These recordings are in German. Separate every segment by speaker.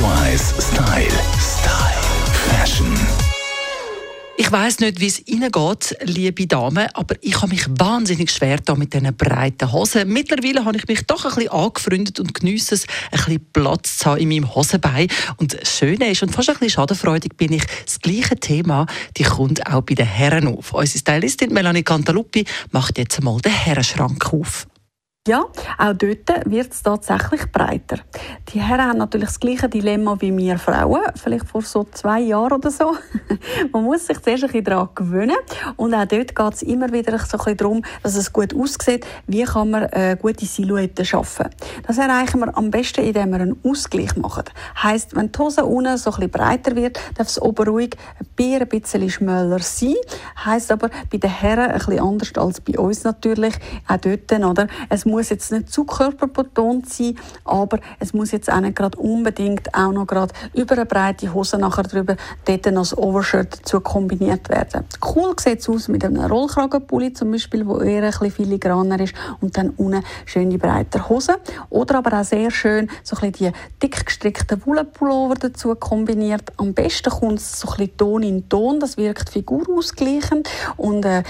Speaker 1: Radio 1 Style. Style. Fashion.
Speaker 2: Ich weiß nicht, wie es Ihnen geht, liebe Damen, aber ich habe mich wahnsinnig schwer da mit diesen breiten Hosen. Mittlerweile habe ich mich doch ein bisschen angefreundet und geniesse es, ein bisschen Platz zu haben in meinem Hosenbein. Und das Schöne ist, und fast ein bisschen schadenfreudig bin ich, das gleiche Thema, die kommt auch bei den Herren auf. Unsere Stylistin Melanie Cantaluppi macht jetzt einmal den Herrenschrank auf.
Speaker 3: Ja, auch dort wird es tatsächlich breiter. Die Herren haben natürlich das gleiche Dilemma wie wir Frauen, vielleicht vor so zwei Jahren oder so. Man muss sich zuerst ein daran gewöhnen und auch dort geht es immer wieder so ein bisschen darum, dass es gut aussieht, wie kann man eine gute Silhouette schaffen. Das erreichen wir am besten, indem wir einen Ausgleich machen. Heißt, wenn die Hose unten so ein breiter wird, darf es oben ruhig ein bisschen schmäler sein. Heißt aber bei den Herren ein bisschen anders als bei uns natürlich. Auch dort, oder? Es muss jetzt nicht zu körperbetont sein, aber es muss jetzt auch nicht gerade unbedingt auch noch gerade über eine breite Hose nachher drüber dort noch das Overshirt dazu kombiniert werden. Cool sieht es aus mit einem Rollkragenpulli zum Beispiel, wo eher ein bisschen filigraner ist und dann unten schöne breite Hose. Oder aber auch sehr schön so ein die dick gestrickten Wollenpullover dazu kombiniert. Am besten kommt es so ein bisschen Ton in Ton, das wirkt figurausgleichend und äh,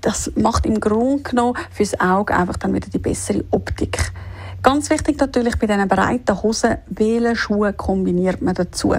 Speaker 3: das macht im Grunde genommen fürs Auge einfach dann wieder die bessere Optik. Ganz wichtig natürlich bei diesen breiten Hosen, welche Schuhe kombiniert man dazu?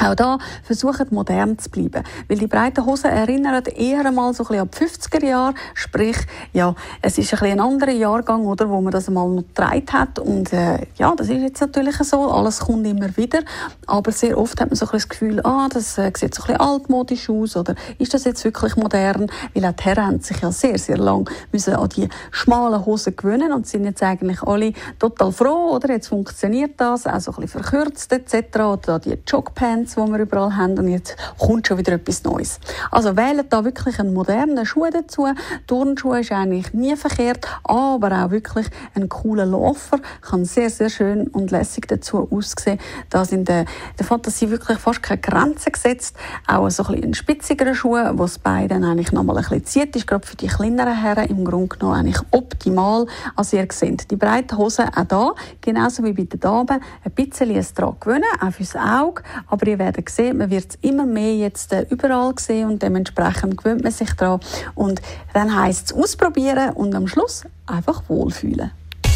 Speaker 3: Auch da versuchen modern zu bleiben. Weil die breiten Hosen erinnern eher mal so ein bisschen an die 50er Jahre. Sprich, ja, es ist ein, bisschen ein anderer Jahrgang, oder, wo man das mal noch getragen hat. Und, äh, ja, das ist jetzt natürlich so. Alles kommt immer wieder. Aber sehr oft hat man so ein bisschen das Gefühl, ah, das äh, sieht so ein bisschen altmodisch aus. Oder ist das jetzt wirklich modern? Weil auch die Herren haben sich ja sehr, sehr lang müssen an die schmalen Hosen gewöhnen und sind jetzt eigentlich alle total froh, oder? Jetzt funktioniert das. Auch so ein bisschen verkürzt etc. Oder die Jogpants Trends, die wir überall haben und jetzt kommt schon wieder etwas Neues. Also wählt da wirklich einen modernen Schuh dazu. Turnschuhe ist eigentlich nie verkehrt, aber auch wirklich einen coolen Läufer. Kann sehr, sehr schön und lässig dazu aussehen. Da sind in der Fantasie wirklich fast keine Grenzen gesetzt. Auch so ein, ein spitzigerer Schuh, wo das Bein dann eigentlich nochmal ein bisschen zieht, ist gerade für die kleineren Herren im Grunde genommen eigentlich optimal. Also ihr seht, die breiten Hosen auch da, genauso wie bei den Damen, ein bisschen es daran gewöhnen, auch fürs Auge, aber ihr werdet sehen, man wird es immer mehr jetzt äh, überall sehen und dementsprechend gewöhnt man sich daran. Und dann heisst es ausprobieren und am Schluss einfach wohlfühlen.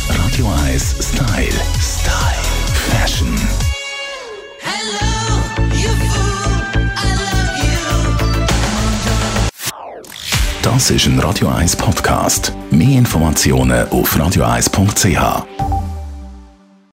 Speaker 1: Radio 1 Style. Style. Fashion.
Speaker 4: Hello, you fool, I love you.
Speaker 1: Das ist ein Radio 1 Podcast. Mehr Informationen auf radio1.ch.